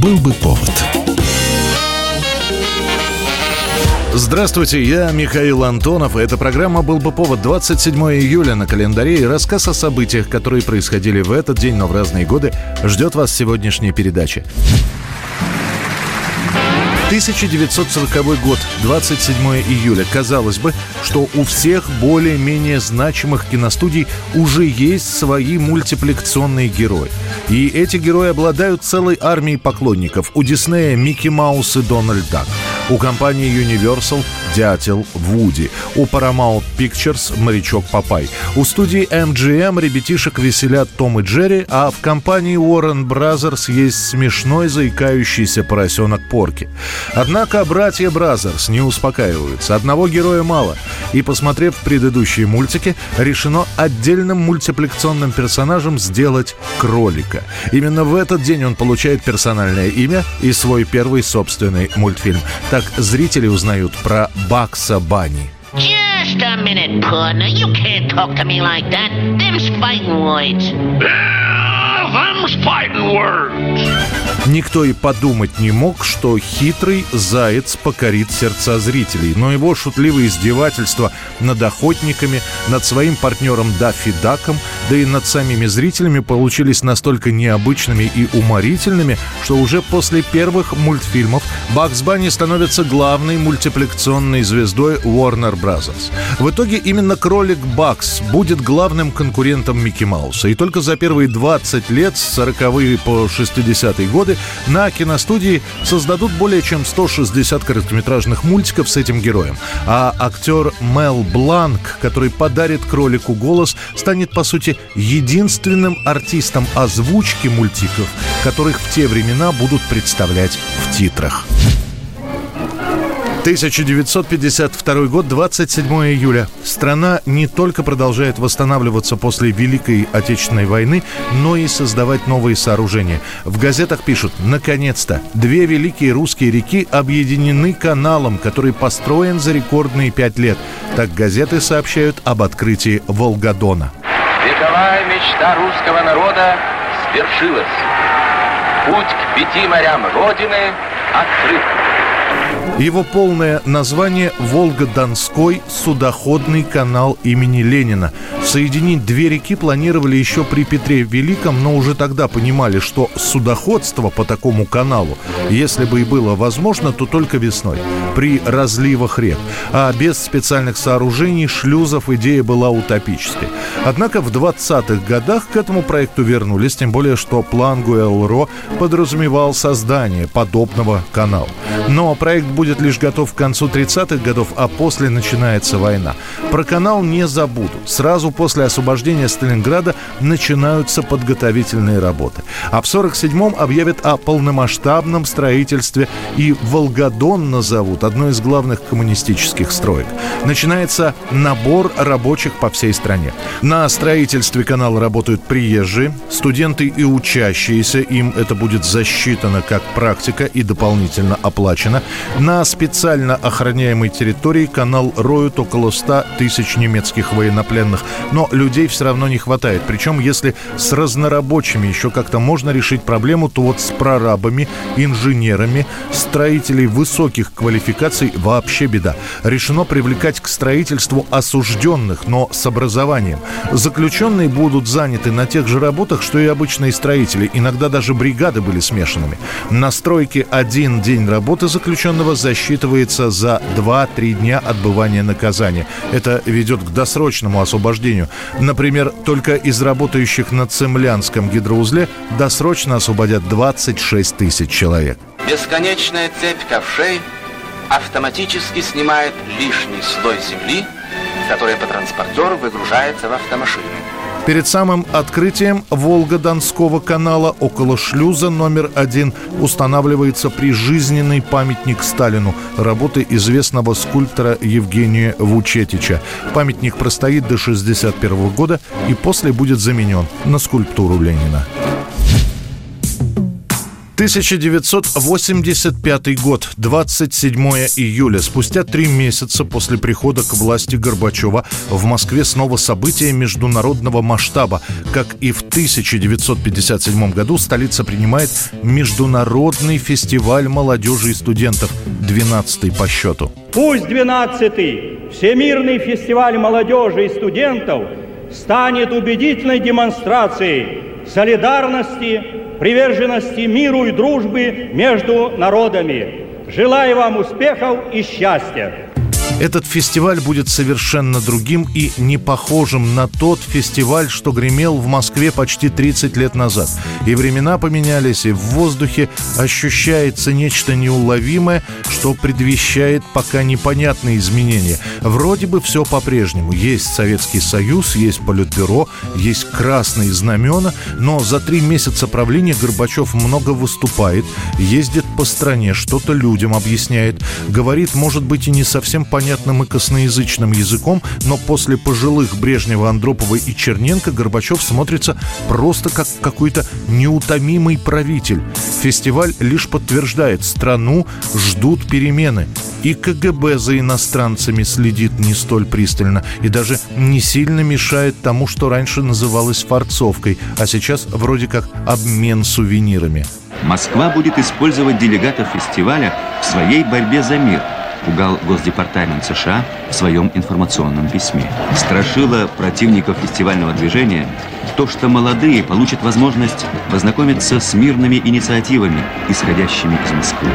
Был бы повод. Здравствуйте, я Михаил Антонов, эта программа «Был бы повод» 27 июля на календаре и рассказ о событиях, которые происходили в этот день, но в разные годы, ждет вас сегодняшняя передача. 1940 год, 27 июля. Казалось бы, что у всех более-менее значимых киностудий уже есть свои мультипликационные герои. И эти герои обладают целой армией поклонников. У Диснея Микки Маус и Дональд Дак. У компании Universal Дятел Вуди. У Paramount Pictures Морячок Папай. У студии MGM ребятишек веселят Том и Джерри, а в компании Warner Brothers есть смешной заикающийся поросенок Порки. Однако братья Бразерс не успокаиваются. Одного героя мало. И, посмотрев предыдущие мультики, решено отдельным мультипликационным персонажем сделать кролика. Именно в этот день он получает персональное имя и свой первый собственный мультфильм. Так зрители узнают про Бакса Банни. Just a minute, partner. You can't talk to me like that. Them's fighting words. Yeah, them's fighting words. Никто и подумать не мог, что хитрый заяц покорит сердца зрителей. Но его шутливые издевательства над охотниками, над своим партнером Даффи Даком, да и над самими зрителями получились настолько необычными и уморительными, что уже после первых мультфильмов Бакс Банни становится главной мультипликационной звездой Warner Bros. В итоге именно кролик Бакс будет главным конкурентом Микки Мауса. И только за первые 20 лет, с 40-е по 60-е годы, годы на киностудии создадут более чем 160 короткометражных мультиков с этим героем. А актер Мел Бланк, который подарит кролику голос, станет, по сути, единственным артистом озвучки мультиков, которых в те времена будут представлять в титрах. 1952 год, 27 июля. Страна не только продолжает восстанавливаться после Великой Отечественной войны, но и создавать новые сооружения. В газетах пишут, наконец-то, две великие русские реки объединены каналом, который построен за рекордные пять лет. Так газеты сообщают об открытии Волгодона. Вековая мечта русского народа свершилась. Путь к пяти морям Родины открыт. Его полное название «Волго-Донской судоходный канал имени Ленина». Соединить две реки планировали еще при Петре Великом, но уже тогда понимали, что судоходство по такому каналу, если бы и было возможно, то только весной, при разливах рек. А без специальных сооружений, шлюзов идея была утопической. Однако в 20-х годах к этому проекту вернулись, тем более, что план Гуэлро подразумевал создание подобного канала. Но проект будет лишь готов к концу 30-х годов, а после начинается война. Про канал не забуду. Сразу после освобождения Сталинграда начинаются подготовительные работы. А в 47-м объявят о полномасштабном строительстве и Волгодон назовут одной из главных коммунистических строек. Начинается набор рабочих по всей стране. На строительстве канала работают приезжие, студенты и учащиеся. Им это будет засчитано как практика и дополнительно оплачено. На специально охраняемой территории канал роют около 100 тысяч немецких военнопленных. Но людей все равно не хватает. Причем, если с разнорабочими еще как-то можно решить проблему, то вот с прорабами, инженерами, строителей высоких квалификаций вообще беда. Решено привлекать к строительству осужденных, но с образованием. Заключенные будут заняты на тех же работах, что и обычные строители. Иногда даже бригады были смешанными. На стройке один день работы заключенного за засчитывается за 2-3 дня отбывания наказания. Это ведет к досрочному освобождению. Например, только из работающих на Цемлянском гидроузле досрочно освободят 26 тысяч человек. Бесконечная цепь ковшей автоматически снимает лишний слой земли, который по транспортеру выгружается в автомашину. Перед самым открытием Волго-Донского канала около шлюза номер один устанавливается прижизненный памятник Сталину работы известного скульптора Евгения Вучетича. Памятник простоит до 1961 года и после будет заменен на скульптуру Ленина. 1985 год, 27 июля. Спустя три месяца после прихода к власти Горбачева в Москве снова события международного масштаба. Как и в 1957 году, столица принимает Международный фестиваль молодежи и студентов, 12 по счету. Пусть 12-й Всемирный фестиваль молодежи и студентов станет убедительной демонстрацией солидарности, приверженности миру и дружбы между народами. Желаю вам успехов и счастья! Этот фестиваль будет совершенно другим и не похожим на тот фестиваль, что гремел в Москве почти 30 лет назад. И времена поменялись, и в воздухе ощущается нечто неуловимое, что предвещает пока непонятные изменения. Вроде бы все по-прежнему. Есть Советский Союз, есть Политбюро, есть красные знамена, но за три месяца правления Горбачев много выступает, ездит по стране, что-то людям объясняет, говорит, может быть, и не совсем понятно, понятным и косноязычным языком, но после пожилых Брежнева, Андропова и Черненко Горбачев смотрится просто как какой-то неутомимый правитель. Фестиваль лишь подтверждает, страну ждут перемены. И КГБ за иностранцами следит не столь пристально и даже не сильно мешает тому, что раньше называлось форцовкой, а сейчас вроде как обмен сувенирами. Москва будет использовать делегатов фестиваля в своей борьбе за мир – пугал Госдепартамент США в своем информационном письме. Страшило противников фестивального движения то, что молодые получат возможность познакомиться с мирными инициативами, исходящими из Москвы.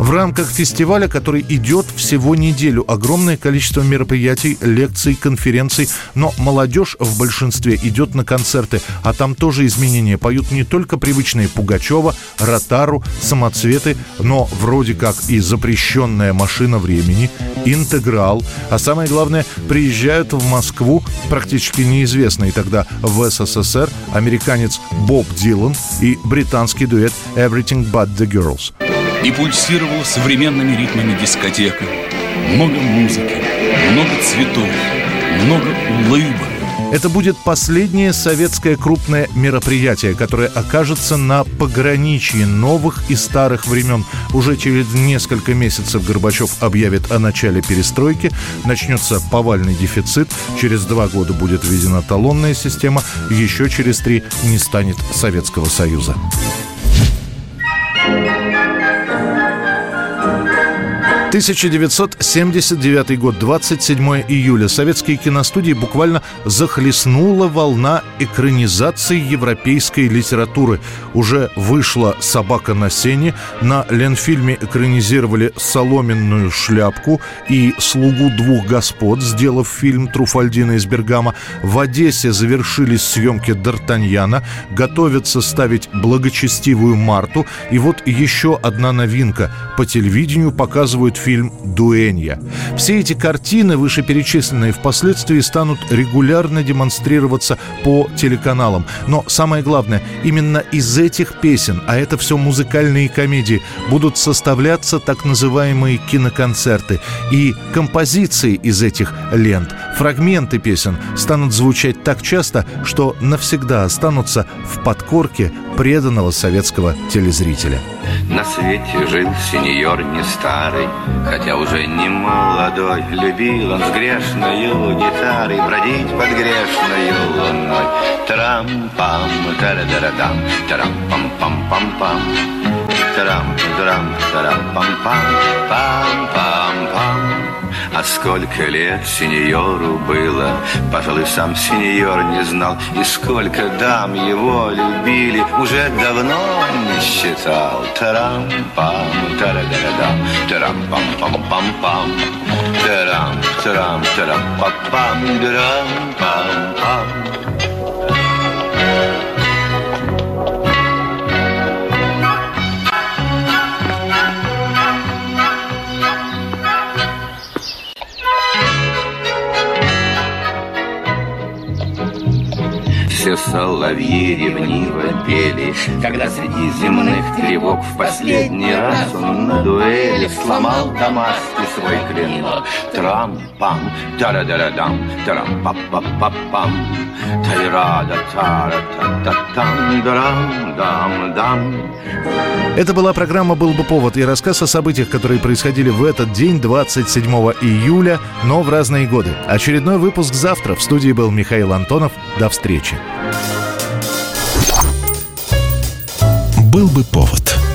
В рамках фестиваля, который идет всего неделю, огромное количество мероприятий, лекций, конференций, но молодежь в большинстве идет на концерты, а там тоже изменения. Поют не только привычные Пугачева, Ротару, Самоцветы, но вроде как и запрещенная машина времени, интеграл, а самое главное, приезжают в Москву практически неизвестные тогда в СССР американец Боб Дилан и британский дуэт Everything But The Girls и пульсировала современными ритмами дискотека. Много музыки, много цветов, много улыбок. Это будет последнее советское крупное мероприятие, которое окажется на пограничье новых и старых времен. Уже через несколько месяцев Горбачев объявит о начале перестройки, начнется повальный дефицит, через два года будет введена талонная система, еще через три не станет Советского Союза. 1979 год, 27 июля. Советские киностудии буквально захлестнула волна экранизации европейской литературы. Уже вышла «Собака на сене», на Ленфильме экранизировали «Соломенную шляпку» и «Слугу двух господ», сделав фильм «Труфальдина из Бергама». В Одессе завершились съемки «Д'Артаньяна», готовятся ставить «Благочестивую Марту». И вот еще одна новинка. По телевидению показывают фильм «Дуэнья». Все эти картины, вышеперечисленные, впоследствии станут регулярно демонстрироваться по телеканалам. Но самое главное, именно из этих песен, а это все музыкальные комедии, будут составляться так называемые киноконцерты. И композиции из этих лент, фрагменты песен станут звучать так часто, что навсегда останутся в подкорке преданного советского телезрителя. На свете жил сеньор не старый, Хотя уже не молодой. Любил он с грешною гитарой Бродить под грешною луной. Трам-пам, тара-дара-дам Тарам-пам-пам-пам-пам Тарам-тарам, тарам-пам-пам Пам-пам-пам а сколько лет сеньору было. Пожалуй, сам сеньор не знал И сколько дам его любили. Уже давно не считал. Тарам-пам, Тарам-пам-пам-пам-пам. Тарам, тарам, тарам-пам-пам Тарам-пам-пам соловьи ревниво пели, Когда среди земных тревог в последний раз он на дуэли Сломал дамасский свой клинок. Трам-пам, тара-дара-дам, тарам-па-па-па-пам, Тайрада, тара-та-та-там, дарам-дам-дам. Это была программа «Был бы повод» и рассказ о событиях, которые происходили в этот день, 27 июля, но в разные годы. Очередной выпуск завтра. В студии был Михаил Антонов. До встречи. «Был бы повод»